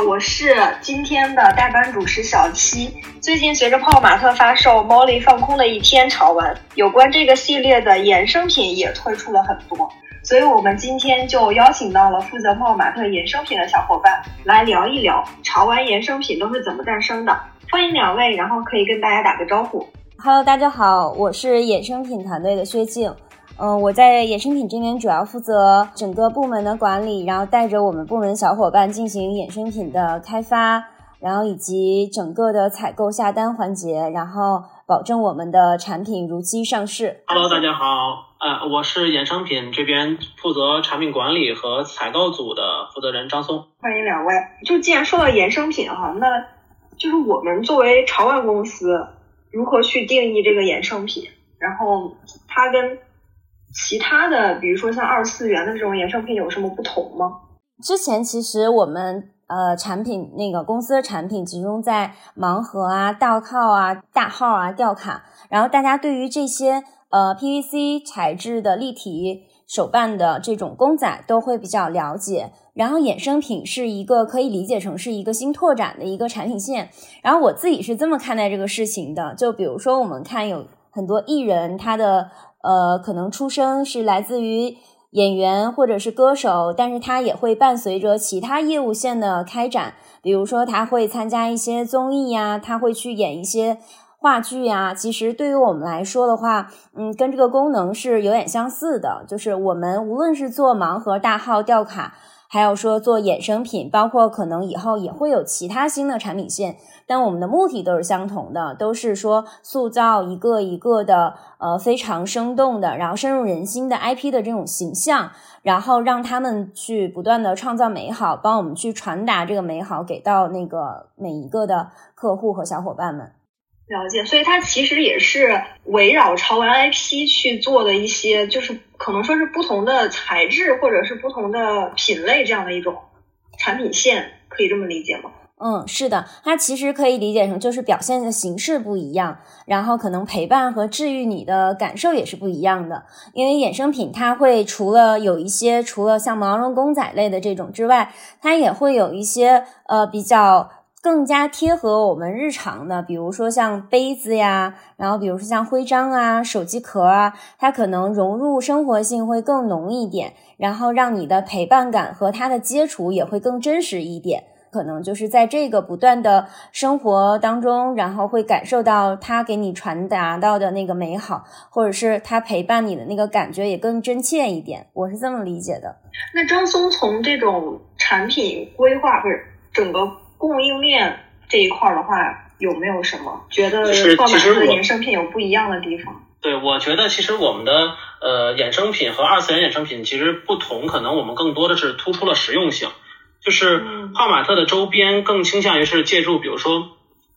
我是今天的代班主持小七。最近随着泡泡玛特发售《Molly 放空的一天》潮玩，有关这个系列的衍生品也推出了很多，所以我们今天就邀请到了负责泡泡玛特衍生品的小伙伴来聊一聊潮玩衍生品都是怎么诞生的。欢迎两位，然后可以跟大家打个招呼。Hello，大家好，我是衍生品团队的薛静。嗯，我在衍生品这边主要负责整个部门的管理，然后带着我们部门小伙伴进行衍生品的开发，然后以及整个的采购下单环节，然后保证我们的产品如期上市。Hello，大家好，呃，我是衍生品这边负责产品管理和采购组的负责人张松。欢迎两位。就既然说到衍生品哈，那就是我们作为潮玩公司，如何去定义这个衍生品？然后它跟其他的，比如说像二次元的这种衍生品有什么不同吗？之前其实我们呃产品那个公司的产品集中在盲盒啊、倒靠啊、大号啊、吊卡，然后大家对于这些呃 PVC 材质的立体手办的这种公仔都会比较了解。然后衍生品是一个可以理解成是一个新拓展的一个产品线。然后我自己是这么看待这个事情的，就比如说我们看有很多艺人他的。呃，可能出生是来自于演员或者是歌手，但是他也会伴随着其他业务线的开展，比如说他会参加一些综艺呀，他会去演一些话剧呀。其实对于我们来说的话，嗯，跟这个功能是有点相似的，就是我们无论是做盲盒、大号、吊卡。还有说做衍生品，包括可能以后也会有其他新的产品线，但我们的目的都是相同的，都是说塑造一个一个的呃非常生动的，然后深入人心的 IP 的这种形象，然后让他们去不断的创造美好，帮我们去传达这个美好给到那个每一个的客户和小伙伴们。了解，所以它其实也是围绕潮玩 IP 去做的一些，就是可能说是不同的材质或者是不同的品类这样的一种产品线，可以这么理解吗？嗯，是的，它其实可以理解成就是表现的形式不一样，然后可能陪伴和治愈你的感受也是不一样的。因为衍生品它会除了有一些除了像毛绒公仔类的这种之外，它也会有一些呃比较。更加贴合我们日常的，比如说像杯子呀，然后比如说像徽章啊、手机壳啊，它可能融入生活性会更浓一点，然后让你的陪伴感和它的接触也会更真实一点。可能就是在这个不断的生活当中，然后会感受到它给你传达到的那个美好，或者是它陪伴你的那个感觉也更真切一点。我是这么理解的。那张松从这种产品规划不是整个。供应链这一块的话，有没有什么觉得泡玛特的衍生品有不一样的地方？对，我觉得其实我们的呃衍生品和二次元衍生品其实不同，可能我们更多的是突出了实用性，就是泡玛特的周边更倾向于是借助比如说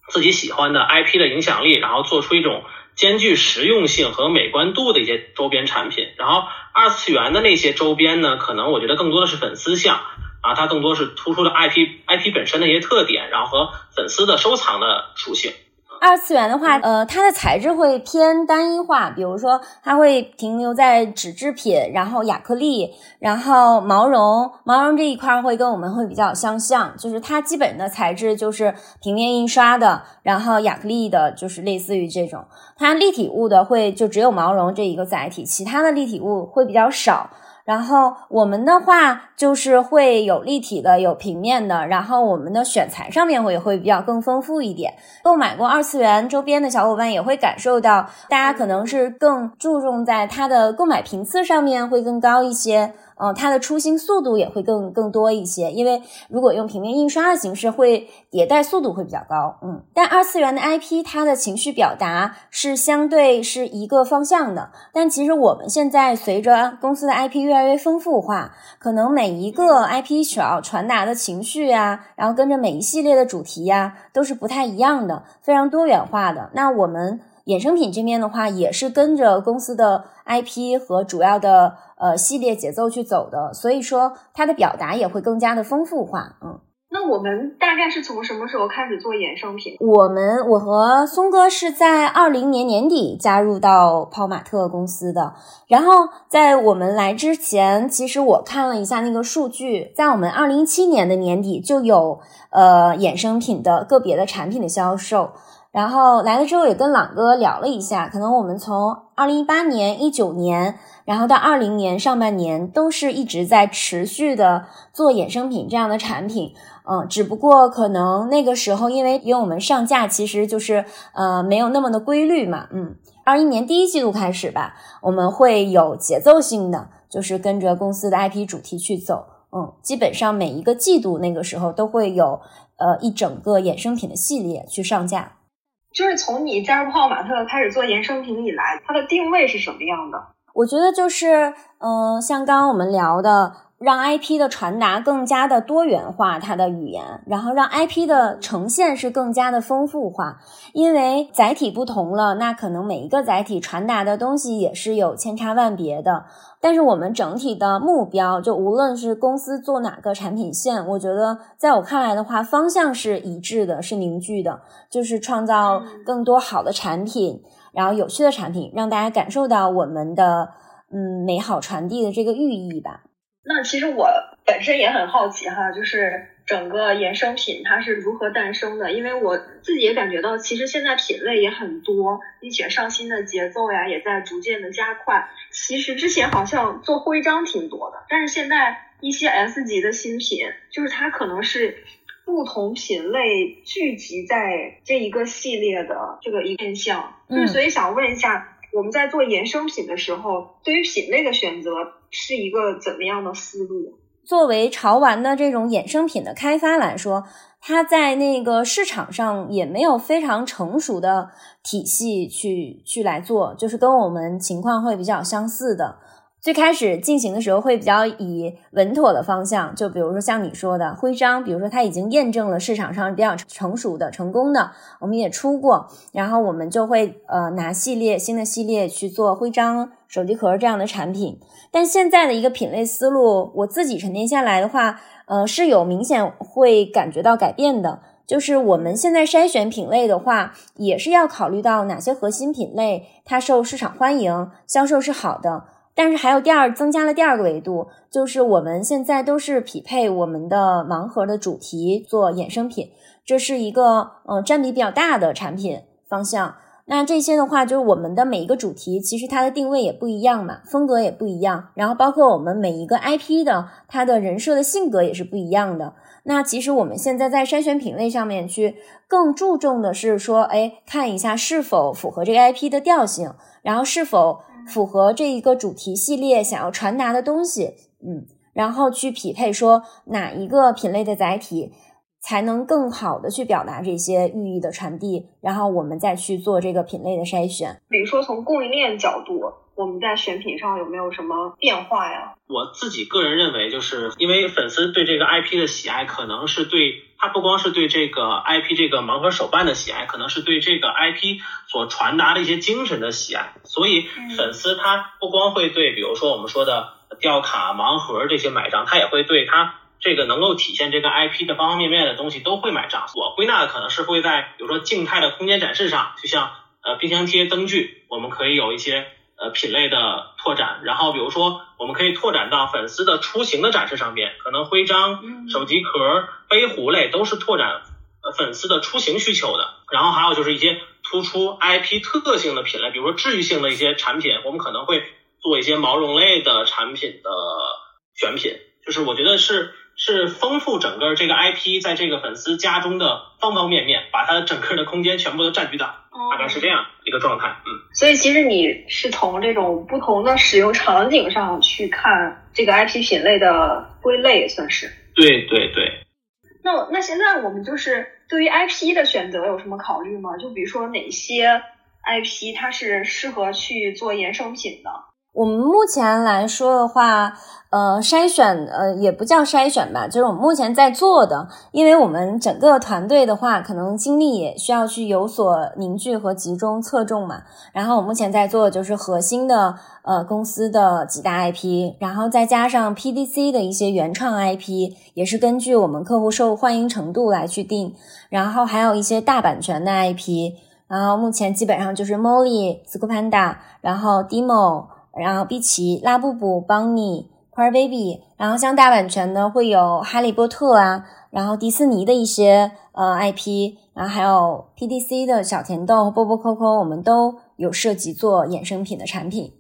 自己喜欢的 IP 的影响力，然后做出一种兼具实用性和美观度的一些周边产品。然后二次元的那些周边呢，可能我觉得更多的是粉丝向。啊，它更多是突出了 IP IP 本身的一些特点，然后和粉丝的收藏的属性。二次元的话，呃，它的材质会偏单一化，比如说它会停留在纸制品，然后亚克力，然后毛绒，毛绒这一块会跟我们会比较相像，就是它基本的材质就是平面印刷的，然后亚克力的，就是类似于这种。它立体物的会就只有毛绒这一个载体，其他的立体物会比较少。然后我们的话就是会有立体的，有平面的，然后我们的选材上面会也会比较更丰富一点。购买过二次元周边的小伙伴也会感受到，大家可能是更注重在它的购买频次上面会更高一些。嗯，它的出新速度也会更更多一些，因为如果用平面印刷的形式，会迭代速度会比较高。嗯，但二次元的 IP，它的情绪表达是相对是一个方向的。但其实我们现在随着公司的 IP 越来越丰富化，可能每一个 IP 所要传达的情绪啊，然后跟着每一系列的主题呀，都是不太一样的，非常多元化的。那我们衍生品这边的话，也是跟着公司的 IP 和主要的。呃，系列节奏去走的，所以说它的表达也会更加的丰富化。嗯，那那我们大概是从什么时候开始做衍生品？我们我和松哥是在二零年年底加入到泡玛特公司的。然后在我们来之前，其实我看了一下那个数据，在我们二零一七年的年底就有呃衍生品的个别的产品的销售。然后来了之后也跟朗哥聊了一下，可能我们从二零一八年、一九年，然后到二零年上半年，都是一直在持续的做衍生品这样的产品。嗯，只不过可能那个时候，因为因为我们上架其实就是呃没有那么的规律嘛，嗯，二一年第一季度开始吧，我们会有节奏性的，就是跟着公司的 IP 主题去走，嗯，基本上每一个季度那个时候都会有呃一整个衍生品的系列去上架。就是从你加入泡泡玛特开始做衍生品以来，它的定位是什么样的？我觉得就是嗯，像刚刚我们聊的。让 IP 的传达更加的多元化，它的语言，然后让 IP 的呈现是更加的丰富化。因为载体不同了，那可能每一个载体传达的东西也是有千差万别的。但是我们整体的目标，就无论是公司做哪个产品线，我觉得在我看来的话，方向是一致的，是凝聚的，就是创造更多好的产品，然后有趣的产品，让大家感受到我们的嗯美好传递的这个寓意吧。那其实我本身也很好奇哈，就是整个衍生品它是如何诞生的？因为我自己也感觉到，其实现在品类也很多，并且上新的节奏呀也在逐渐的加快。其实之前好像做徽章挺多的，但是现在一些 S 级的新品，就是它可能是不同品类聚集在这一个系列的这个一面项，嗯所以想问一下，我们在做衍生品的时候，对于品类的选择。是一个怎么样的思路？作为潮玩的这种衍生品的开发来说，它在那个市场上也没有非常成熟的体系去去来做，就是跟我们情况会比较相似的。最开始进行的时候会比较以稳妥的方向，就比如说像你说的徽章，比如说它已经验证了市场上比较成熟的、成功的，我们也出过，然后我们就会呃拿系列新的系列去做徽章、手机壳这样的产品。但现在的一个品类思路，我自己沉淀下来的话，呃是有明显会感觉到改变的。就是我们现在筛选品类的话，也是要考虑到哪些核心品类它受市场欢迎，销售是好的。但是还有第二增加了第二个维度，就是我们现在都是匹配我们的盲盒的主题做衍生品，这是一个呃占比比较大的产品方向。那这些的话，就是我们的每一个主题，其实它的定位也不一样嘛，风格也不一样。然后包括我们每一个 IP 的它的人设的性格也是不一样的。那其实我们现在在筛选品类上面去更注重的是说，哎，看一下是否符合这个 IP 的调性，然后是否。符合这一个主题系列想要传达的东西，嗯，然后去匹配说哪一个品类的载体才能更好的去表达这些寓意的传递，然后我们再去做这个品类的筛选。比如说从供应链角度，我们在选品上有没有什么变化呀？我自己个人认为，就是因为粉丝对这个 IP 的喜爱，可能是对。他不光是对这个 IP 这个盲盒手办的喜爱，可能是对这个 IP 所传达的一些精神的喜爱。所以粉丝他不光会对，比如说我们说的吊卡、盲盒这些买账，他也会对他这个能够体现这个 IP 的方方面面的东西都会买账。我归纳的可能是会在，比如说静态的空间展示上，就像呃冰箱贴、灯具，我们可以有一些。呃，品类的拓展，然后比如说，我们可以拓展到粉丝的出行的展示上面，可能徽章、手机壳、杯壶类都是拓展呃粉丝的出行需求的。然后还有就是一些突出 IP 特性的品类，比如说治愈性的一些产品，我们可能会做一些毛绒类的产品的选品，就是我觉得是。是丰富整个这个 IP 在这个粉丝家中的方方面面，把它整个的空间全部都占据到，大概是这样一个状态。嗯，所以其实你是从这种不同的使用场景上去看这个 IP 品类的归类，算是。对对对。那那现在我们就是对于 IP 的选择有什么考虑吗？就比如说哪些 IP 它是适合去做衍生品的？我们目前来说的话，呃，筛选，呃，也不叫筛选吧，就是我们目前在做的，因为我们整个团队的话，可能精力也需要去有所凝聚和集中侧重嘛。然后我目前在做的就是核心的，呃，公司的几大 IP，然后再加上 PDC 的一些原创 IP，也是根据我们客户受欢迎程度来去定，然后还有一些大版权的 IP，然后目前基本上就是 Molly、s c o o Panda，然后 Demo。然后，碧琪、拉布布、邦尼、Cry Baby，然后像大版权呢会有哈利波特啊，然后迪士尼的一些呃 IP，然后还有 PDC 的小甜豆、波波扣扣，我们都有涉及做衍生品的产品。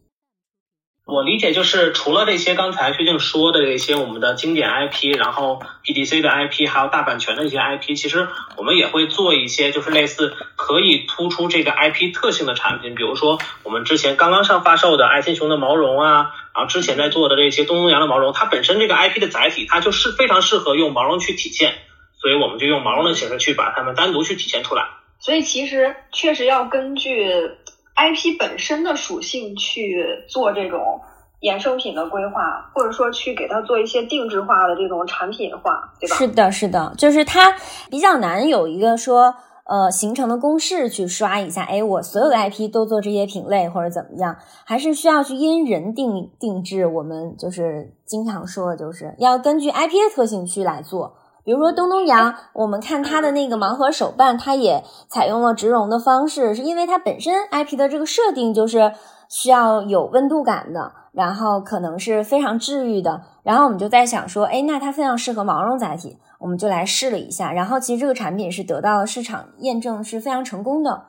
我理解就是，除了这些刚才薛静说的这些我们的经典 IP，然后 PDC 的 IP，还有大版权的一些 IP，其实我们也会做一些就是类似可以突出这个 IP 特性的产品，比如说我们之前刚刚上发售的爱心熊的毛绒啊，然后之前在做的这些东东羊的毛绒，它本身这个 IP 的载体，它就是非常适合用毛绒去体现，所以我们就用毛绒的形式去把它们单独去体现出来。所以其实确实要根据。IP 本身的属性去做这种衍生品的规划，或者说去给它做一些定制化的这种产品化，对吧？是的，是的，就是它比较难有一个说呃形成的公式去刷一下，哎，我所有的 IP 都做这些品类或者怎么样，还是需要去因人定定制。我们就是经常说的，就是要根据 IP 的特性去来做。比如说东东羊，我们看它的那个盲盒手办，它也采用了植绒的方式，是因为它本身 IP 的这个设定就是需要有温度感的，然后可能是非常治愈的。然后我们就在想说，哎，那它非常适合毛绒载体，我们就来试了一下。然后其实这个产品是得到了市场验证，是非常成功的。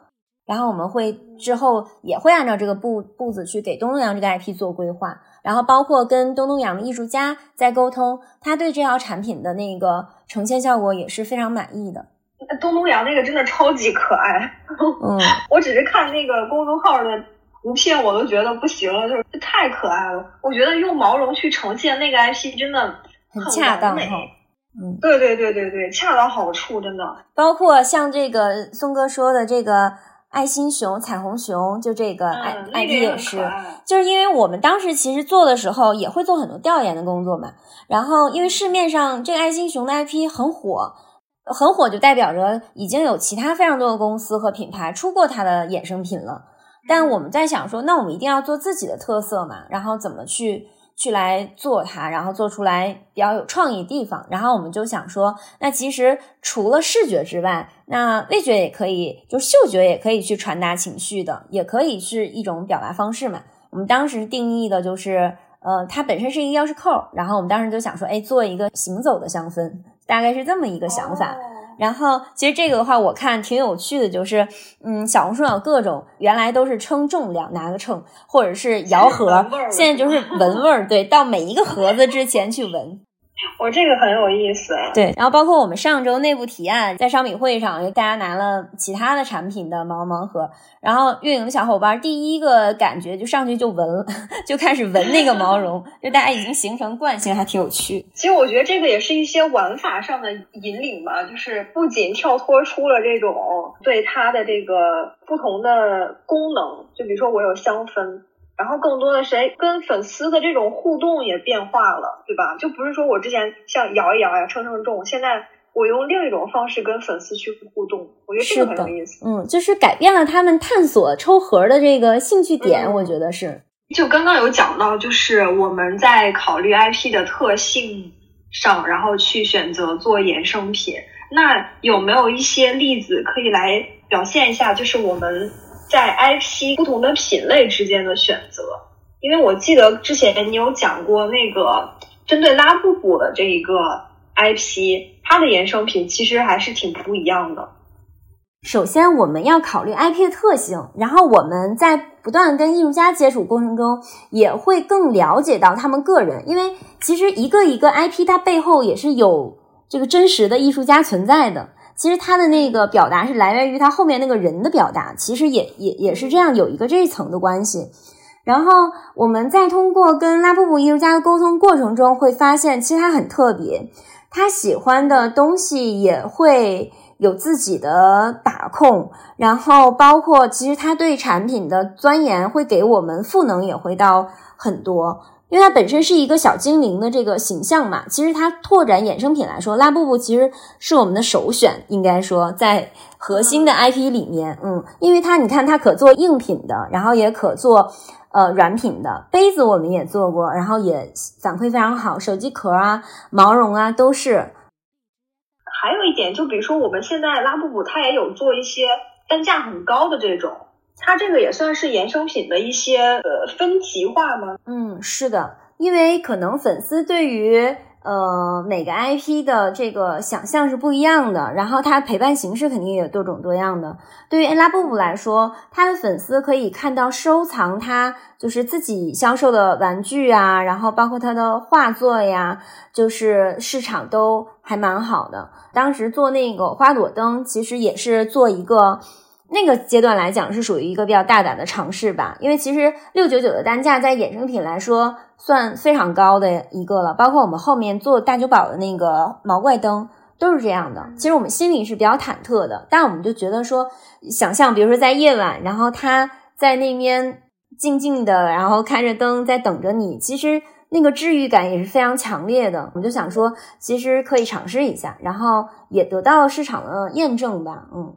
然后我们会之后也会按照这个步步子去给东东羊这个 IP 做规划。然后包括跟东东阳的艺术家在沟通，他对这套产品的那个呈现效果也是非常满意的。东东阳那个真的超级可爱，嗯，我只是看那个公众号的图片，我都觉得不行了，就是太可爱了。我觉得用毛绒去呈现那个 IP 真的很恰当哈。嗯，对对对对对，恰到好处，真的。包括像这个松哥说的这个。爱心熊、彩虹熊，就这个 I I P 也是，就是因为我们当时其实做的时候也会做很多调研的工作嘛。然后因为市面上这个爱心熊的 I P 很火，很火就代表着已经有其他非常多的公司和品牌出过它的衍生品了。但我们在想说，那我们一定要做自己的特色嘛，然后怎么去？去来做它，然后做出来比较有创意地方，然后我们就想说，那其实除了视觉之外，那味觉也可以，就嗅觉也可以去传达情绪的，也可以是一种表达方式嘛。我们当时定义的就是，呃，它本身是一个钥匙扣，然后我们当时就想说，哎，做一个行走的香氛，大概是这么一个想法。然后，其实这个的话，我看挺有趣的，就是，嗯，小红书上有各种，原来都是称重量，拿个秤，或者是摇盒，现在就是闻味儿，对，到每一个盒子之前去闻。我这个很有意思，对，然后包括我们上周内部提案，在商品会上，大家拿了其他的产品的毛盲盒，然后运营的小伙伴第一个感觉就上去就闻，就开始闻那个毛绒，就大家已经形成惯性，还挺有趣。其实我觉得这个也是一些玩法上的引领吧，就是不仅跳脱出了这种对它的这个不同的功能，就比如说我有香氛。然后更多的是哎，跟粉丝的这种互动也变化了，对吧？就不是说我之前像摇一摇呀、称称重，现在我用另一种方式跟粉丝去互动，我觉得这个很有意思。嗯，就是改变了他们探索抽盒的这个兴趣点，我觉得是。就刚刚有讲到，就是我们在考虑 IP 的特性上，然后去选择做衍生品。那有没有一些例子可以来表现一下？就是我们。在 IP 不同的品类之间的选择，因为我记得之前你有讲过那个针对拉布布的这一个 IP，它的衍生品其实还是挺不一样的。首先，我们要考虑 IP 的特性，然后我们在不断跟艺术家接触过程中，也会更了解到他们个人，因为其实一个一个 IP 它背后也是有这个真实的艺术家存在的。其实他的那个表达是来源于他后面那个人的表达，其实也也也是这样有一个这一层的关系。然后我们在通过跟拉布布艺术家的沟通过程中，会发现其实他很特别，他喜欢的东西也会有自己的把控，然后包括其实他对产品的钻研会给我们赋能也会到很多。因为它本身是一个小精灵的这个形象嘛，其实它拓展衍生品来说，拉布布其实是我们的首选，应该说在核心的 IP 里面，嗯，因为它你看它可做硬品的，然后也可做呃软品的杯子，我们也做过，然后也反馈非常好，手机壳啊、毛绒啊都是。还有一点，就比如说我们现在拉布布它也有做一些单价很高的这种。它这个也算是衍生品的一些呃分级化吗？嗯，是的，因为可能粉丝对于呃每个 IP 的这个想象是不一样的，然后它陪伴形式肯定也多种多样的。对于拉布布来说，他的粉丝可以看到收藏他就是自己销售的玩具啊，然后包括他的画作呀，就是市场都还蛮好的。当时做那个花朵灯，其实也是做一个。那个阶段来讲是属于一个比较大胆的尝试吧，因为其实六九九的单价在衍生品来说算非常高的一个了，包括我们后面做大酒保的那个毛怪灯都是这样的。其实我们心里是比较忐忑的，但我们就觉得说，想象比如说在夜晚，然后他在那边静静的，然后开着灯在等着你，其实那个治愈感也是非常强烈的。我们就想说，其实可以尝试一下，然后也得到了市场的验证吧，嗯。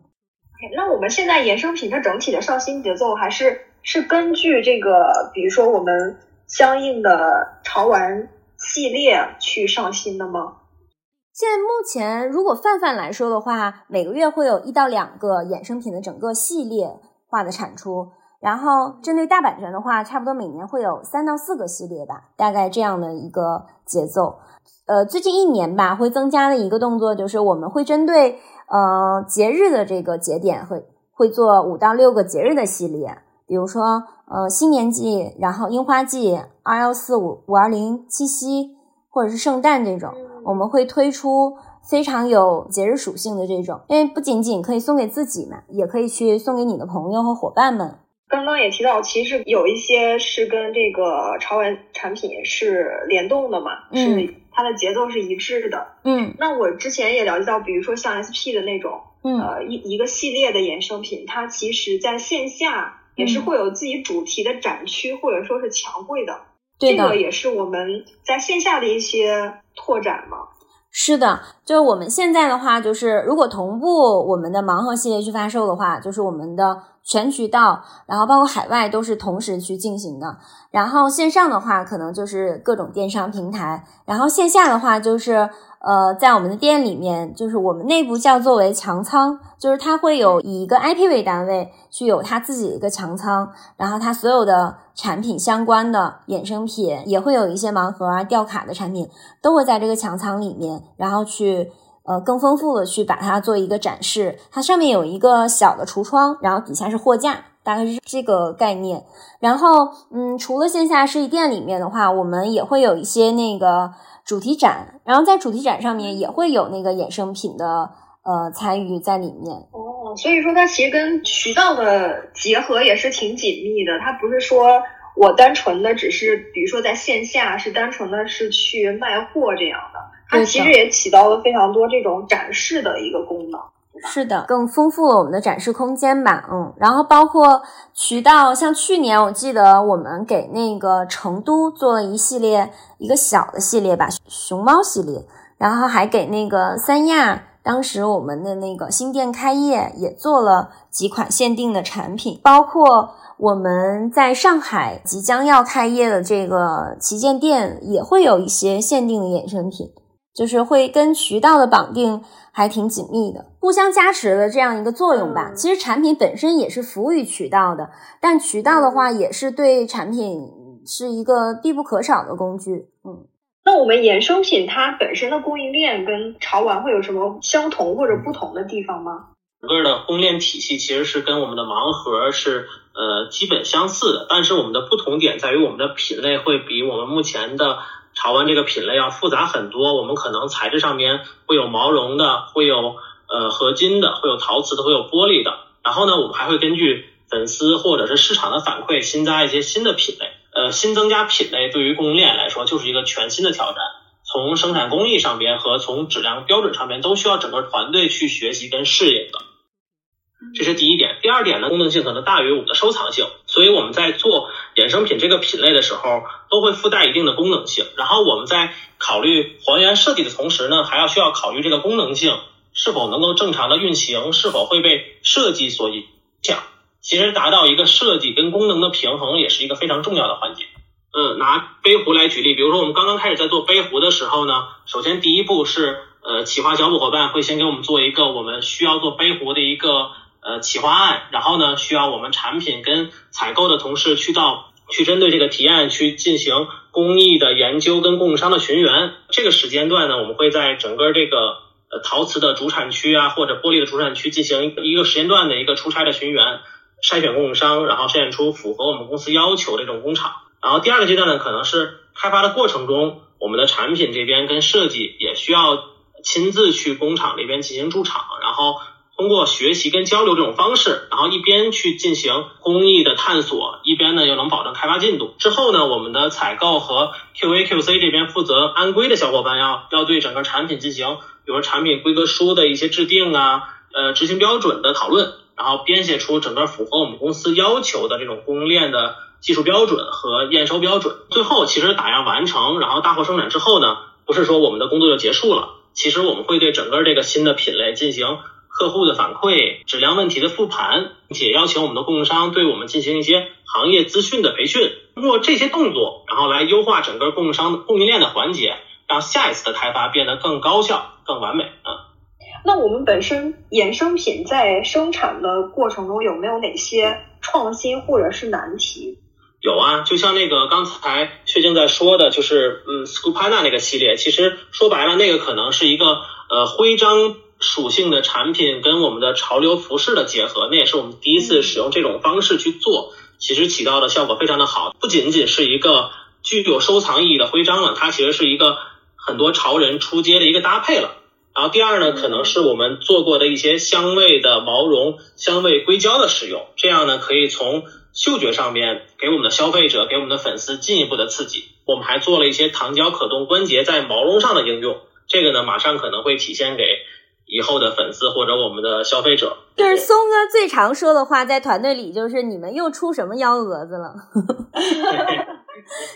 那我们现在衍生品它整体的上新节奏还是是根据这个，比如说我们相应的潮玩系列去上新的吗？现在目前如果泛泛来说的话，每个月会有一到两个衍生品的整个系列化的产出，然后针对大版权的话，差不多每年会有三到四个系列吧，大概这样的一个节奏。呃，最近一年吧，会增加的一个动作就是我们会针对。呃，节日的这个节点会会做五到六个节日的系列，比如说呃新年季，然后樱花季，二幺四五五二零七夕，或者是圣诞这种，我们会推出非常有节日属性的这种，因为不仅仅可以送给自己嘛，也可以去送给你的朋友和伙伴们。刚刚也提到，其实有一些是跟这个潮玩产品是联动的嘛，是。它的节奏是一致的，嗯，那我之前也了解到，比如说像 SP 的那种，嗯，呃一一个系列的衍生品，它其实在线下也是会有自己主题的展区或者说是墙绘的，这个也是我们在线下的一些拓展嘛。是的，就是我们现在的话，就是如果同步我们的盲盒系列去发售的话，就是我们的全渠道，然后包括海外都是同时去进行的。然后线上的话，可能就是各种电商平台，然后线下的话就是。呃，在我们的店里面，就是我们内部叫作为强仓，就是它会有以一个 IP 为单位去有它自己的一个强仓，然后它所有的产品相关的衍生品，也会有一些盲盒啊、吊卡的产品，都会在这个强仓里面，然后去呃更丰富的去把它做一个展示。它上面有一个小的橱窗，然后底下是货架，大概是这个概念。然后嗯，除了线下实体店里面的话，我们也会有一些那个。主题展，然后在主题展上面也会有那个衍生品的呃参与在里面哦，所以说它其实跟渠道的结合也是挺紧密的，它不是说我单纯的只是比如说在线下是单纯的是去卖货这样的，它其实也起到了非常多这种展示的一个功能。是的，更丰富了我们的展示空间吧，嗯，然后包括渠道，像去年我记得我们给那个成都做了一系列一个小的系列吧，熊猫系列，然后还给那个三亚，当时我们的那个新店开业也做了几款限定的产品，包括我们在上海即将要开业的这个旗舰店也会有一些限定的衍生品。就是会跟渠道的绑定还挺紧密的，互相加持的这样一个作用吧。其实产品本身也是服务于渠道的，但渠道的话也是对产品是一个必不可少的工具。嗯，那我们衍生品它本身的供应链跟潮玩会有什么相同或者不同的地方吗？整个的供应链体系其实是跟我们的盲盒是呃基本相似的，但是我们的不同点在于我们的品类会比我们目前的。潮玩这个品类要复杂很多，我们可能材质上面会有毛绒的，会有呃合金的，会有陶瓷的，会有玻璃的。然后呢，我们还会根据粉丝或者是市场的反馈，新加一些新的品类。呃，新增加品类对于供应链来说就是一个全新的挑战。从生产工艺上边和从质量标准上边都需要整个团队去学习跟适应的。这是第一点。第二点呢，功能性可能大于我们的收藏性，所以我们在做衍生品这个品类的时候，都会附带一定的功能性。然后我们在考虑还原设计的同时呢，还要需要考虑这个功能性是否能够正常的运行，是否会被设计所影响。其实达到一个设计跟功能的平衡，也是一个非常重要的环节。嗯，拿杯壶来举例，比如说我们刚刚开始在做杯壶的时候呢，首先第一步是，呃，企划小组伙伴会先给我们做一个我们需要做杯壶的一个呃企划案，然后呢，需要我们产品跟采购的同事去到去针对这个提案去进行工艺的研究跟供应商的寻源。这个时间段呢，我们会在整个这个呃陶瓷的主产区啊，或者玻璃的主产区进行一个时间段的一个出差的寻源，筛选供应商，然后筛选出符合我们公司要求的这种工厂。然后第二个阶段呢，可能是开发的过程中，我们的产品这边跟设计也需要亲自去工厂那边进行驻场，然后通过学习跟交流这种方式，然后一边去进行工艺的探索，一边呢又能保证开发进度。之后呢，我们的采购和 QA、QC 这边负责安规的小伙伴要要对整个产品进行，比如产品规格书的一些制定啊，呃，执行标准的讨论，然后编写出整个符合我们公司要求的这种供应链的。技术标准和验收标准，最后其实打样完成，然后大货生产之后呢，不是说我们的工作就结束了，其实我们会对整个这个新的品类进行客户的反馈、质量问题的复盘，并且邀请我们的供应商对我们进行一些行业资讯的培训，通过这些动作，然后来优化整个供应商供应链的环节，让下一次的开发变得更高效、更完美啊。那我们本身衍生品在生产的过程中有没有哪些创新或者是难题？有啊，就像那个刚才薛静在说的，就是嗯，Scupana 那个系列，其实说白了，那个可能是一个呃徽章属性的产品跟我们的潮流服饰的结合，那也是我们第一次使用这种方式去做，其实起到的效果非常的好，不仅仅是一个具有收藏意义的徽章了，它其实是一个很多潮人出街的一个搭配了。然后第二呢，可能是我们做过的一些香味的毛绒、香味硅胶的使用，这样呢可以从嗅觉上面给我们的消费者、给我们的粉丝进一步的刺激。我们还做了一些糖胶可动关节在毛绒上的应用，这个呢马上可能会体现给以后的粉丝或者我们的消费者。就是松哥最常说的话，在团队里就是你们又出什么幺蛾子了。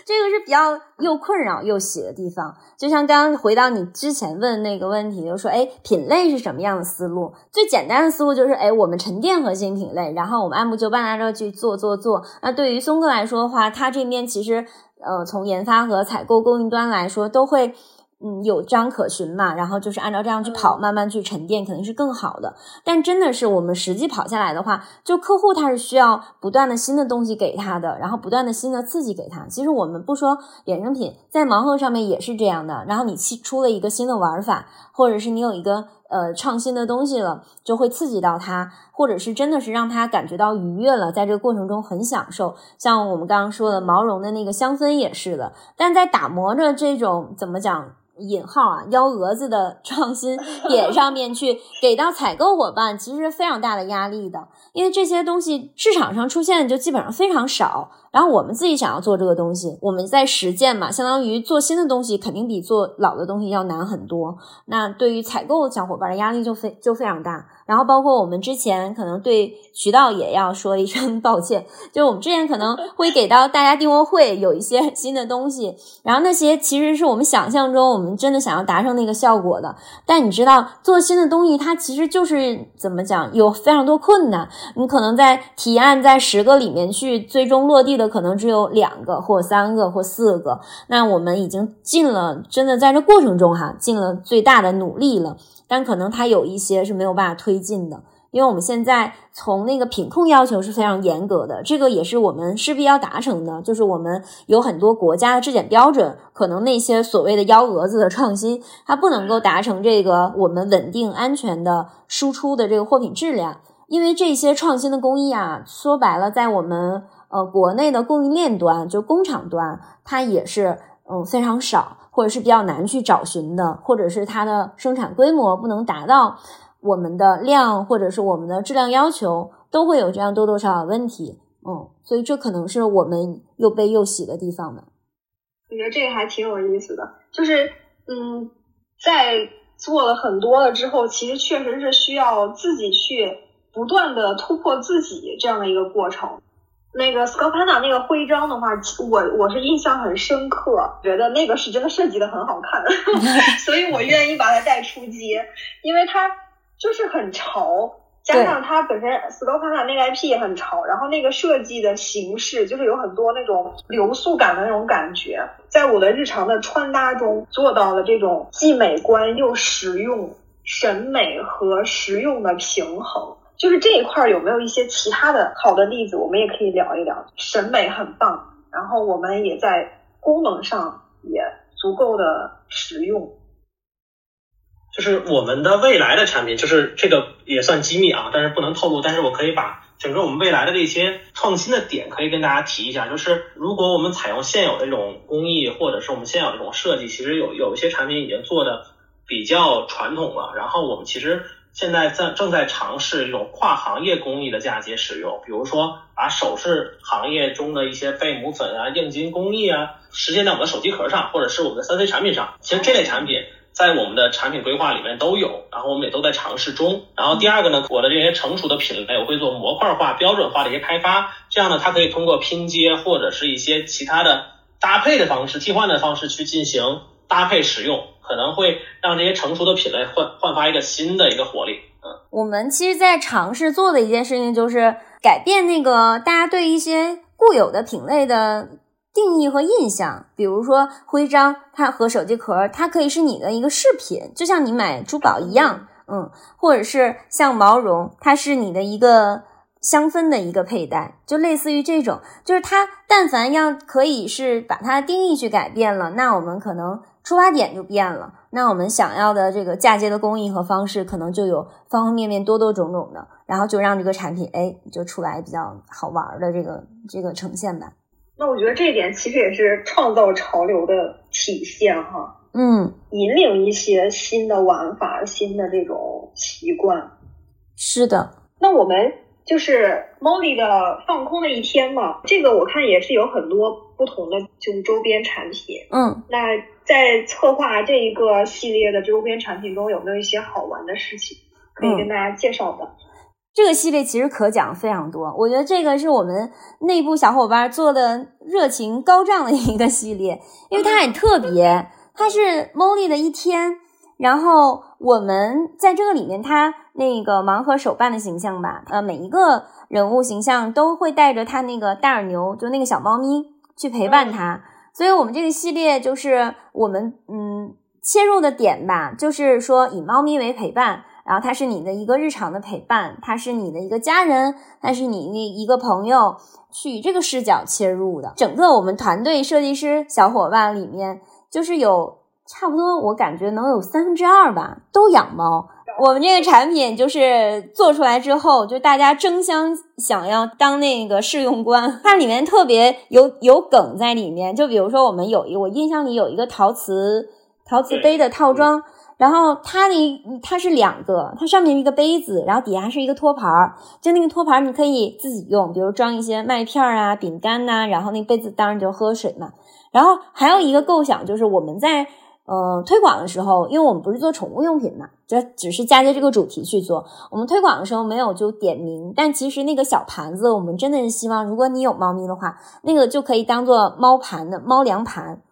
这个是比较又困扰又喜的地方。就像刚刚回到你之前问那个问题，就说哎，品类是什么样的思路？最简单的思路就是哎，我们沉淀核心品类，然后我们按部就班按照去做做做。那对于松哥来说的话，他这面其实呃，从研发和采购供应端来说都会。嗯，有章可循嘛，然后就是按照这样去跑，慢慢去沉淀，肯定是更好的。但真的是我们实际跑下来的话，就客户他是需要不断的新的东西给他的，然后不断的新的刺激给他。其实我们不说衍生品，在盲盒上面也是这样的。然后你出出了一个新的玩法，或者是你有一个呃创新的东西了，就会刺激到他，或者是真的是让他感觉到愉悦了，在这个过程中很享受。像我们刚刚说的毛绒的那个香氛也是的，但在打磨着这种怎么讲？引号啊，幺蛾子的创新 点上面去给到采购伙伴，其实非常大的压力的，因为这些东西市场上出现的就基本上非常少。然后我们自己想要做这个东西，我们在实践嘛，相当于做新的东西肯定比做老的东西要难很多。那对于采购小伙伴的压力就非就非常大。然后包括我们之前可能对渠道也要说一声 抱歉，就我们之前可能会给到大家订货会有一些 新的东西，然后那些其实是我们想象中我们真的想要达成那个效果的。但你知道做新的东西，它其实就是怎么讲，有非常多困难。你可能在提案在十个里面去最终落地的可能只有两个或三个或四个。那我们已经尽了，真的在这过程中哈，尽了最大的努力了。但可能它有一些是没有办法推进的，因为我们现在从那个品控要求是非常严格的，这个也是我们势必要达成的。就是我们有很多国家的质检标准，可能那些所谓的幺蛾子的创新，它不能够达成这个我们稳定安全的输出的这个货品质量。因为这些创新的工艺啊，说白了，在我们呃国内的供应链端，就工厂端，它也是嗯非常少。或者是比较难去找寻的，或者是它的生产规模不能达到我们的量，或者是我们的质量要求，都会有这样多多少少问题。嗯，所以这可能是我们又悲又喜的地方呢。我觉得这个还挺有意思的，就是嗯，在做了很多了之后，其实确实是需要自己去不断的突破自己这样的一个过程。那个 s c o p a n a 那个徽章的话，我我是印象很深刻，觉得那个是真的设计的很好看，所以我愿意把它带出街，因为它就是很潮。加上它本身 s c o p a n a 那个 IP 也很潮，然后那个设计的形式就是有很多那种流速感的那种感觉，在我的日常的穿搭中做到了这种既美观又实用，审美和实用的平衡。就是这一块有没有一些其他的好的例子，我们也可以聊一聊。审美很棒，然后我们也在功能上也足够的实用。就是我们的未来的产品，就是这个也算机密啊，但是不能透露。但是我可以把整个我们未来的这些创新的点，可以跟大家提一下。就是如果我们采用现有的这种工艺，或者是我们现有的这种设计，其实有有一些产品已经做的比较传统了。然后我们其实现在在正在尝试一种跨行业工艺的嫁接使用，比如说把首饰行业中的一些贝母粉啊、硬金工艺啊，实现在我们的手机壳上，或者是我们的三 C 产品上。其实这类产品。在我们的产品规划里面都有，然后我们也都在尝试中。然后第二个呢，我的这些成熟的品类，我会做模块化、标准化的一些开发，这样呢，它可以通过拼接或者是一些其他的搭配的方式、替换的方式去进行搭配使用，可能会让这些成熟的品类焕焕发一个新的一个活力。嗯，我们其实，在尝试做的一件事情就是改变那个大家对一些固有的品类的。定义和印象，比如说徽章，它和手机壳，它可以是你的一个饰品，就像你买珠宝一样，嗯，或者是像毛绒，它是你的一个香氛的一个佩戴，就类似于这种，就是它但凡要可以是把它定义去改变了，那我们可能出发点就变了，那我们想要的这个嫁接的工艺和方式，可能就有方方面面多多种种的，然后就让这个产品，哎，就出来比较好玩的这个这个呈现吧。那我觉得这一点其实也是创造潮流的体现哈，嗯，引领一些新的玩法、新的这种习惯。是的，那我们就是 Molly 的放空的一天嘛，这个我看也是有很多不同的就是周边产品。嗯，那在策划这一个系列的周边产品中，有没有一些好玩的事情可以跟大家介绍的？这个系列其实可讲非常多，我觉得这个是我们内部小伙伴做的热情高涨的一个系列，因为它很特别，它是 Molly 的一天，然后我们在这个里面，它那个盲盒手办的形象吧，呃，每一个人物形象都会带着它那个大耳牛，就那个小猫咪去陪伴它，所以我们这个系列就是我们嗯切入的点吧，就是说以猫咪为陪伴。然后它是你的一个日常的陪伴，它是你的一个家人，它是你那一个朋友，去以这个视角切入的。整个我们团队设计师小伙伴里面，就是有差不多，我感觉能有三分之二吧，都养猫。我们这个产品就是做出来之后，就大家争相想要当那个试用官。它里面特别有有梗在里面，就比如说我们有一我印象里有一个陶瓷陶瓷杯的套装。然后它的它是两个，它上面一个杯子，然后底下是一个托盘儿，就那个托盘儿你可以自己用，比如装一些麦片啊、饼干呐，然后那个杯子当然就喝水嘛。然后还有一个构想就是我们在呃推广的时候，因为我们不是做宠物用品嘛，就只是嫁接这个主题去做。我们推广的时候没有就点名，但其实那个小盘子，我们真的是希望，如果你有猫咪的话，那个就可以当做猫盘的猫粮盘，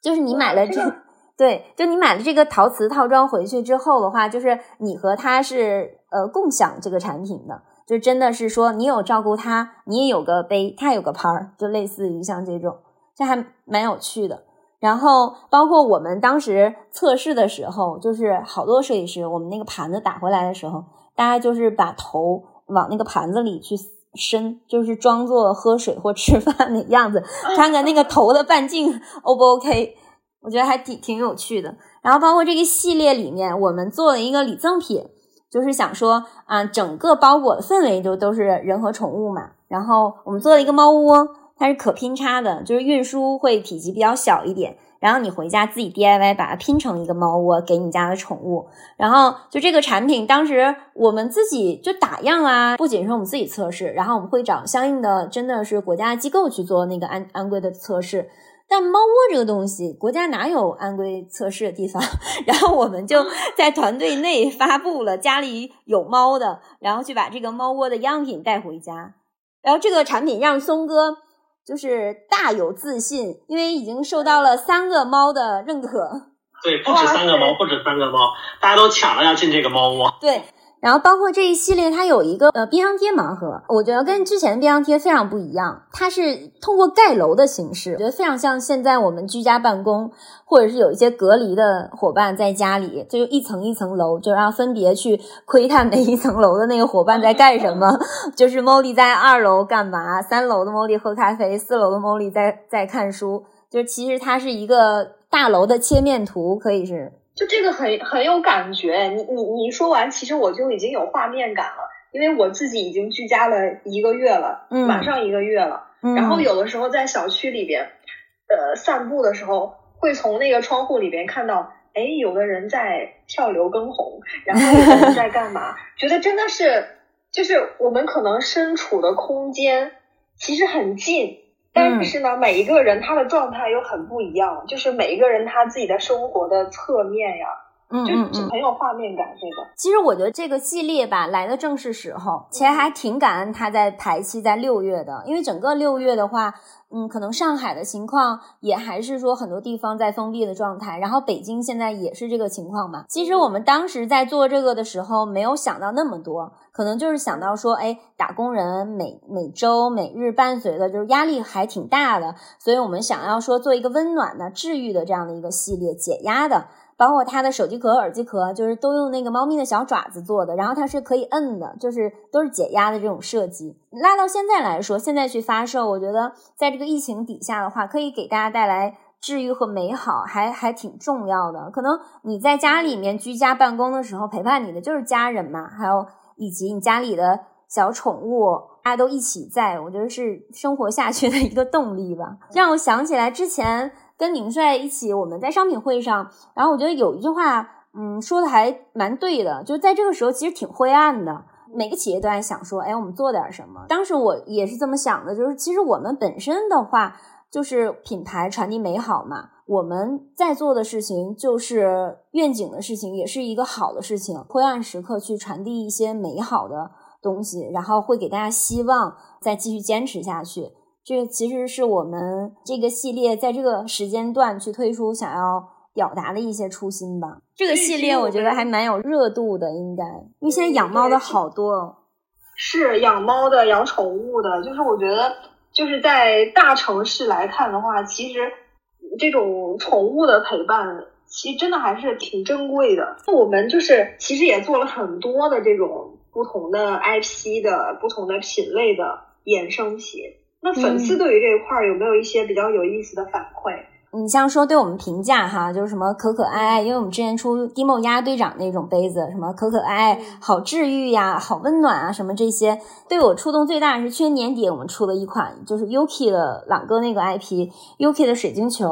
就是你买了这。对，就你买了这个陶瓷套装回去之后的话，就是你和它是呃共享这个产品的，就真的是说你有照顾它，你也有个杯，它有个盘儿，就类似于像这种，这还蛮有趣的。然后包括我们当时测试的时候，就是好多设计师，我们那个盘子打回来的时候，大家就是把头往那个盘子里去伸，就是装作喝水或吃饭的样子，看看那个头的半径 O 不 OK。我觉得还挺挺有趣的，然后包括这个系列里面，我们做了一个礼赠品，就是想说啊，整个包裹的氛围就都是人和宠物嘛。然后我们做了一个猫窝，它是可拼插的，就是运输会体积比较小一点，然后你回家自己 DIY 把它拼成一个猫窝给你家的宠物。然后就这个产品，当时我们自己就打样啊，不仅是我们自己测试，然后我们会找相应的真的是国家机构去做那个安安规的测试。但猫窝这个东西，国家哪有安规测试的地方？然后我们就在团队内发布了家里有猫的，然后去把这个猫窝的样品带回家。然后这个产品让松哥就是大有自信，因为已经受到了三个猫的认可。对，不止三个猫，不止三个猫，大家都抢着要进这个猫窝。对。然后包括这一系列，它有一个呃冰箱贴盲盒，我觉得跟之前的冰箱贴非常不一样。它是通过盖楼的形式，我觉得非常像现在我们居家办公，或者是有一些隔离的伙伴在家里，就一层一层楼，就让分别去窥探每一层楼的那个伙伴在干什么。就是 Molly 在二楼干嘛，三楼的 Molly 喝咖啡，四楼的 Molly 在在看书。就是其实它是一个大楼的切面图，可以是。就这个很很有感觉，你你你说完，其实我就已经有画面感了，因为我自己已经居家了一个月了，马上一个月了。然后有的时候在小区里边，呃，散步的时候，会从那个窗户里边看到，哎，有的人在跳刘畊宏，然后有人在干嘛？觉得真的是，就是我们可能身处的空间其实很近。但是呢，每一个人他的状态又很不一样，就是每一个人他自己的生活的侧面呀，嗯就很有画面感。这个其实我觉得这个系列吧来的正是时候，其实还挺感恩它在排期在六月的，因为整个六月的话。嗯，可能上海的情况也还是说很多地方在封闭的状态，然后北京现在也是这个情况嘛。其实我们当时在做这个的时候，没有想到那么多，可能就是想到说，哎，打工人每每周每日伴随的就是压力还挺大的，所以我们想要说做一个温暖的、治愈的这样的一个系列，解压的。包括它的手机壳、耳机壳，就是都用那个猫咪的小爪子做的，然后它是可以摁的，就是都是解压的这种设计。拉到现在来说，现在去发售，我觉得在这个疫情底下的话，可以给大家带来治愈和美好，还还挺重要的。可能你在家里面居家办公的时候，陪伴你的就是家人嘛，还有以及你家里的小宠物，大家都一起在，我觉得是生活下去的一个动力吧。让我想起来之前。跟宁帅一起，我们在商品会上，然后我觉得有一句话，嗯，说的还蛮对的，就在这个时候其实挺灰暗的，每个企业都在想说，哎，我们做点什么。当时我也是这么想的，就是其实我们本身的话，就是品牌传递美好嘛，我们在做的事情就是愿景的事情，也是一个好的事情，灰暗时刻去传递一些美好的东西，然后会给大家希望，再继续坚持下去。这其实是我们这个系列在这个时间段去推出想要表达的一些初心吧。这个系列我觉得还蛮有热度的，应该因为现在养猫的好多，是养猫的、养宠物的，就是我觉得就是在大城市来看的话，其实这种宠物的陪伴，其实真的还是挺珍贵的。我们就是其实也做了很多的这种不同的 IP 的不同的品类的衍生品。那粉丝对于这一块有没有一些比较有意思的反馈？你像说对我们评价哈，就是什么可可爱爱，因为我们之前出 Dimo 鸭队长那种杯子，什么可可爱爱，好治愈呀，好温暖啊，什么这些，对我触动最大的是去年年底我们出了一款，就是 Yuki 的朗哥那个 IP，Yuki 的水晶球，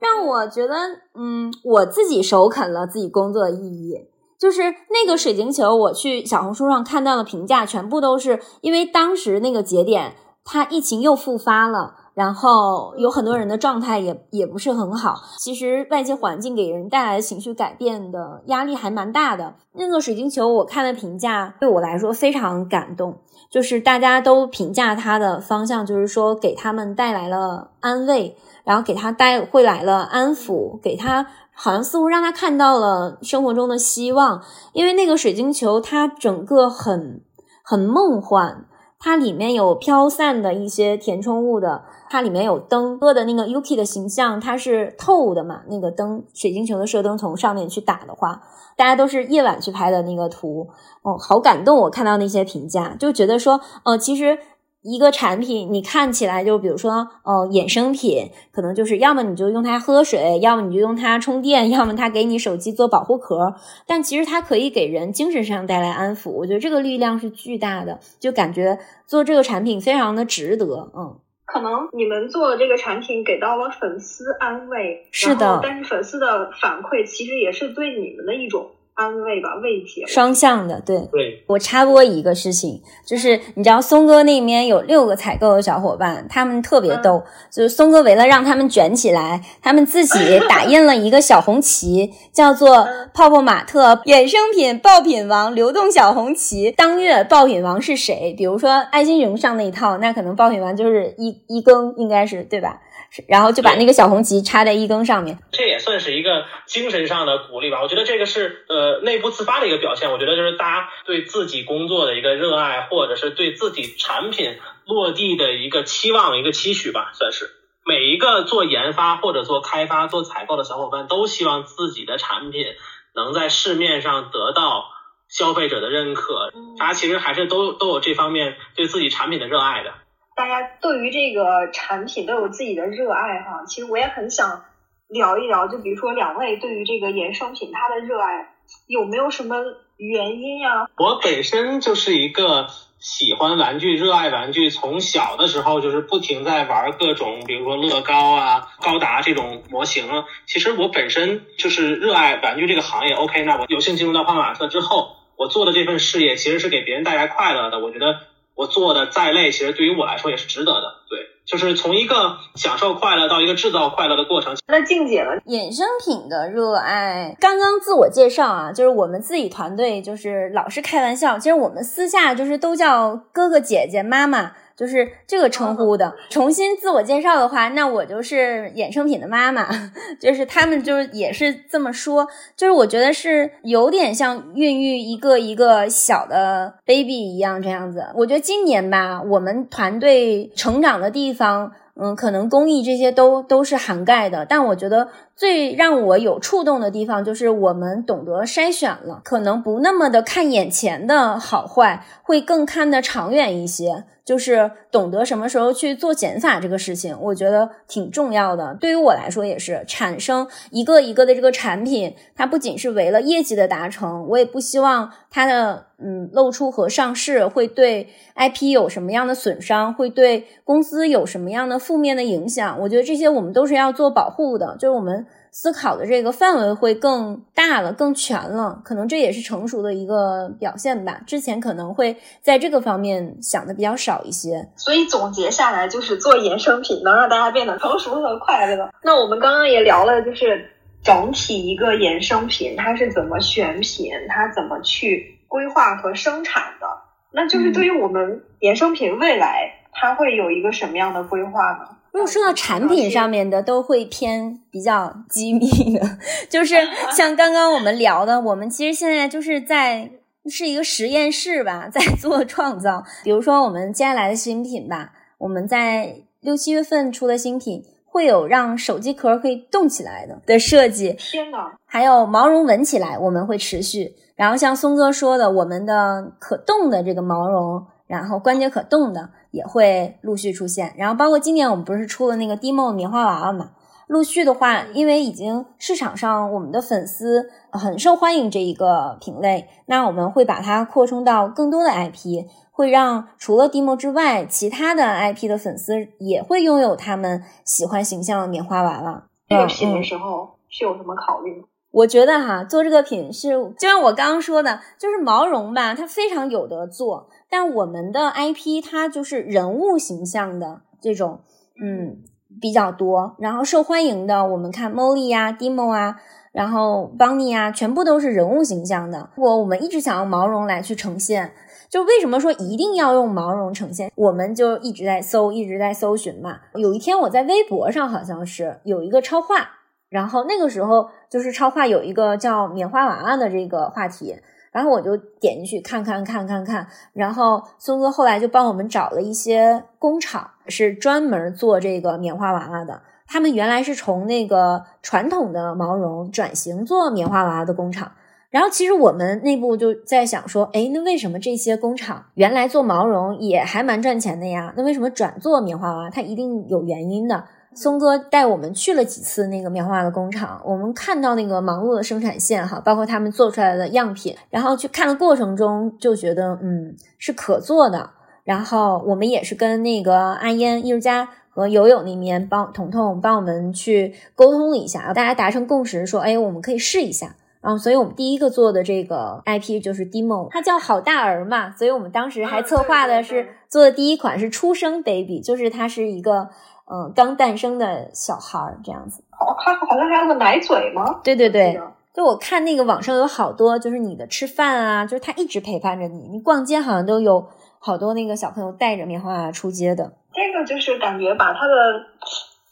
让我觉得，嗯，我自己首肯了自己工作的意义，就是那个水晶球，我去小红书上看到的评价，全部都是因为当时那个节点。它疫情又复发了，然后有很多人的状态也也不是很好。其实外界环境给人带来情绪改变的压力还蛮大的。那个水晶球，我看的评价对我来说非常感动，就是大家都评价它的方向，就是说给他们带来了安慰，然后给他带会来了安抚，给他好像似乎让他看到了生活中的希望。因为那个水晶球，它整个很很梦幻。它里面有飘散的一些填充物的，它里面有灯，哥的那个 Yuki 的形象，它是透的嘛？那个灯，水晶球的射灯从上面去打的话，大家都是夜晚去拍的那个图，哦，好感动！我看到那些评价，就觉得说，哦，其实。一个产品，你看起来就比如说，哦，衍生品，可能就是要么你就用它喝水，要么你就用它充电，要么它给你手机做保护壳。但其实它可以给人精神上带来安抚，我觉得这个力量是巨大的，就感觉做这个产品非常的值得。嗯，可能你们做的这个产品给到了粉丝安慰，是的，但是粉丝的反馈其实也是对你们的一种安慰吧，慰藉。双向的，对。对。我插播一个事情，就是你知道松哥那边有六个采购的小伙伴，他们特别逗。就是松哥为了让他们卷起来，他们自己 打印了一个小红旗，叫做“泡泡玛特衍生品爆品王流动小红旗”。当月爆品王是谁？比如说爱心熊上那一套，那可能爆品王就是一一更，应该是对吧？然后就把那个小红旗插在一更上面，这也算是一个精神上的鼓励吧。我觉得这个是呃内部自发的一个表现。我觉得就是大家对自己工作的一个热爱，或者是对自己产品落地的一个期望、一个期许吧，算是。每一个做研发或者做开发、做采购的小伙伴都希望自己的产品能在市面上得到消费者的认可。大家其实还是都都有这方面对自己产品的热爱的。大家对于这个产品都有自己的热爱哈，其实我也很想聊一聊，就比如说两位对于这个衍生品它的热爱有没有什么原因呀？我本身就是一个喜欢玩具、热爱玩具，从小的时候就是不停在玩各种，比如说乐高啊、高达这种模型。其实我本身就是热爱玩具这个行业。OK，那我有幸进入到泡玛特之后，我做的这份事业其实是给别人带来快乐的。我觉得。我做的再累，其实对于我来说也是值得的。对，就是从一个享受快乐到一个制造快乐的过程。那静姐呢？衍生品的热爱，刚刚自我介绍啊，就是我们自己团队就是老是开玩笑，其实我们私下就是都叫哥哥姐姐妈妈。就是这个称呼的。重新自我介绍的话，那我就是衍生品的妈妈。就是他们就是也是这么说。就是我觉得是有点像孕育一个一个小的 baby 一样这样子。我觉得今年吧，我们团队成长的地方。嗯，可能公益这些都都是涵盖的，但我觉得最让我有触动的地方就是我们懂得筛选了，可能不那么的看眼前的好坏，会更看得长远一些，就是懂得什么时候去做减法这个事情，我觉得挺重要的。对于我来说也是，产生一个一个的这个产品，它不仅是为了业绩的达成，我也不希望它的。嗯，露出和上市会对 IP 有什么样的损伤？会对公司有什么样的负面的影响？我觉得这些我们都是要做保护的，就是我们思考的这个范围会更大了、更全了。可能这也是成熟的一个表现吧。之前可能会在这个方面想的比较少一些。所以总结下来就是做衍生品能让大家变得成熟和快乐。那我们刚刚也聊了，就是整体一个衍生品它是怎么选品，它怎么去。规划和生产的，那就是对于我们衍生品未来，它会有一个什么样的规划呢？如果说到产品上面的，都会偏比较机密的，就是 像刚刚我们聊的，我们其实现在就是在是一个实验室吧，在做创造。比如说我们接下来的新品吧，我们在六七月份出的新品，会有让手机壳可以动起来的的设计。天呐，还有毛绒纹起来，我们会持续。然后像松哥说的，我们的可动的这个毛绒，然后关节可动的也会陆续出现。然后包括今年我们不是出了那个 Demo 棉花娃娃嘛？陆续的话，因为已经市场上我们的粉丝很受欢迎这一个品类，那我们会把它扩充到更多的 IP，会让除了 Demo 之外，其他的 IP 的粉丝也会拥有他们喜欢形象的棉花娃娃。这个品的时候是有什么考虑？我觉得哈，做这个品是就像我刚刚说的，就是毛绒吧，它非常有得做。但我们的 IP 它就是人物形象的这种，嗯，比较多。然后受欢迎的，我们看 Molly 呀、Demo 啊，然后 Bunny 啊，全部都是人物形象的。我我们一直想用毛绒来去呈现，就为什么说一定要用毛绒呈现？我们就一直在搜，一直在搜寻嘛。有一天我在微博上好像是有一个超话。然后那个时候就是超话有一个叫棉花娃娃的这个话题，然后我就点进去看看看看看，然后松哥后来就帮我们找了一些工厂，是专门做这个棉花娃娃的。他们原来是从那个传统的毛绒转型做棉花娃娃的工厂。然后其实我们内部就在想说，哎，那为什么这些工厂原来做毛绒也还蛮赚钱的呀？那为什么转做棉花娃娃？它一定有原因的。松哥带我们去了几次那个棉花的工厂，我们看到那个忙碌的生产线哈，包括他们做出来的样品，然后去看的过程中就觉得嗯是可做的。然后我们也是跟那个阿烟艺术家和友友那边帮彤彤帮我们去沟通了一下，大家达成共识说，哎，我们可以试一下。然后，所以我们第一个做的这个 IP 就是 Demo，它叫好大儿嘛，所以我们当时还策划的是做的第一款是出生 Baby，就是它是一个嗯刚诞生的小孩儿这样子。哦，他好像还有个奶嘴吗？对对对，就我看那个网上有好多，就是你的吃饭啊，就是他一直陪伴着你，你逛街好像都有好多那个小朋友带着棉花娃出街的。这个就是感觉把他的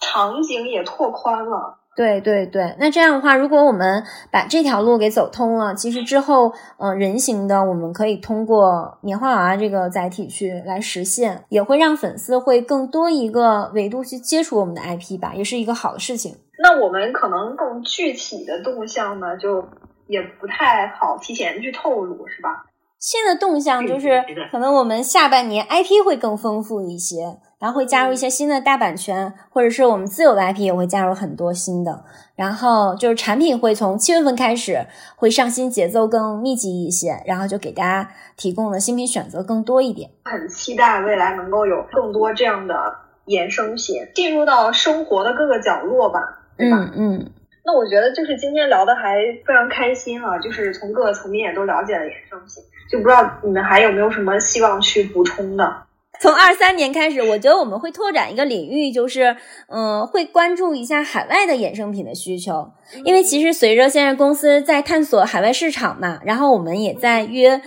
场景也拓宽了。对对对，那这样的话，如果我们把这条路给走通了，其实之后，呃，人形的我们可以通过棉花娃娃这个载体去来实现，也会让粉丝会更多一个维度去接触我们的 IP 吧，也是一个好的事情。那我们可能更具体的动向呢，就也不太好提前去透露，是吧？新的动向就是可能我们下半年 IP 会更丰富一些。然后会加入一些新的大版权，或者是我们自有的 IP 也会加入很多新的。然后就是产品会从七月份开始会上新，节奏更密集一些，然后就给大家提供的新品选择更多一点。很期待未来能够有更多这样的衍生品进入到生活的各个角落吧，对吧？嗯嗯。那我觉得就是今天聊的还非常开心啊，就是从各个层面也都了解了衍生品，就不知道你们还有没有什么希望去补充的。从二三年开始，我觉得我们会拓展一个领域，就是嗯，会关注一下海外的衍生品的需求。因为其实随着现在公司在探索海外市场嘛，然后我们也在约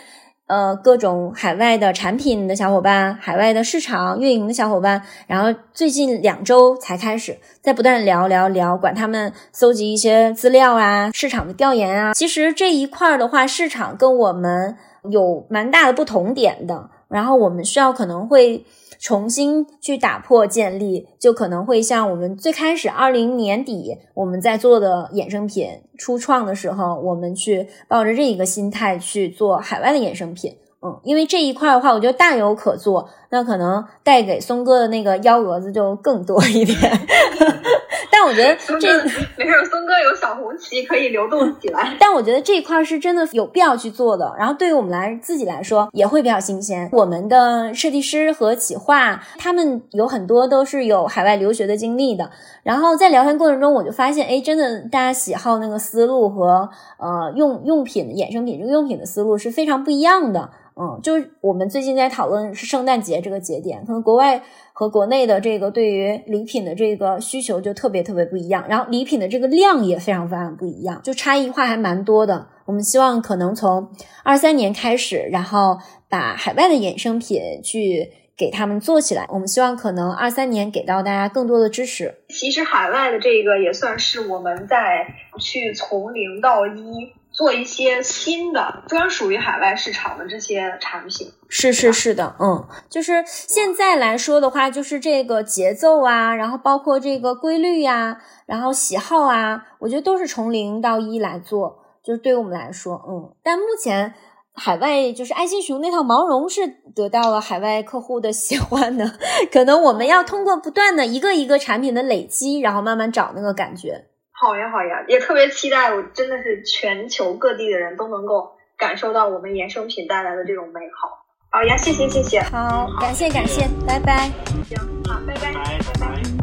呃各种海外的产品的小伙伴、海外的市场运营的小伙伴，然后最近两周才开始在不断聊聊聊，管他们搜集一些资料啊、市场的调研啊。其实这一块的话，市场跟我们有蛮大的不同点的。然后我们需要可能会重新去打破建立，就可能会像我们最开始二零年底我们在做的衍生品初创的时候，我们去抱着这一个心态去做海外的衍生品。嗯，因为这一块的话，我觉得大有可做，那可能带给松哥的那个幺蛾子就更多一点。但我觉得这没事，松哥有小红旗可以流动起来。但我觉得这一块是真的有必要去做的。然后对于我们来自己来说，也会比较新鲜。我们的设计师和企划，他们有很多都是有海外留学的经历的。然后在聊天过程中，我就发现，哎，真的大家喜好那个思路和呃用用品衍生品这个用品的思路是非常不一样的。嗯，就我们最近在讨论是圣诞节这个节点，可能国外和国内的这个对于礼品的这个需求就特别特别不一样，然后礼品的这个量也非常非常不一样，就差异化还蛮多的。我们希望可能从二三年开始，然后把海外的衍生品去给他们做起来。我们希望可能二三年给到大家更多的支持。其实海外的这个也算是我们在去从零到一。做一些新的专属于海外市场的这些产品，是是是的，嗯，就是现在来说的话，就是这个节奏啊，然后包括这个规律呀，然后喜好啊，我觉得都是从零到一来做，就是对我们来说，嗯，但目前海外就是爱心熊那套毛绒是得到了海外客户的喜欢的，可能我们要通过不断的一个一个产品的累积，然后慢慢找那个感觉。好呀，好呀，也特别期待，我真的是全球各地的人都能够感受到我们衍生品带来的这种美好。好呀，谢谢，谢谢。好，感谢，感谢，拜拜。行，好，拜拜，拜拜。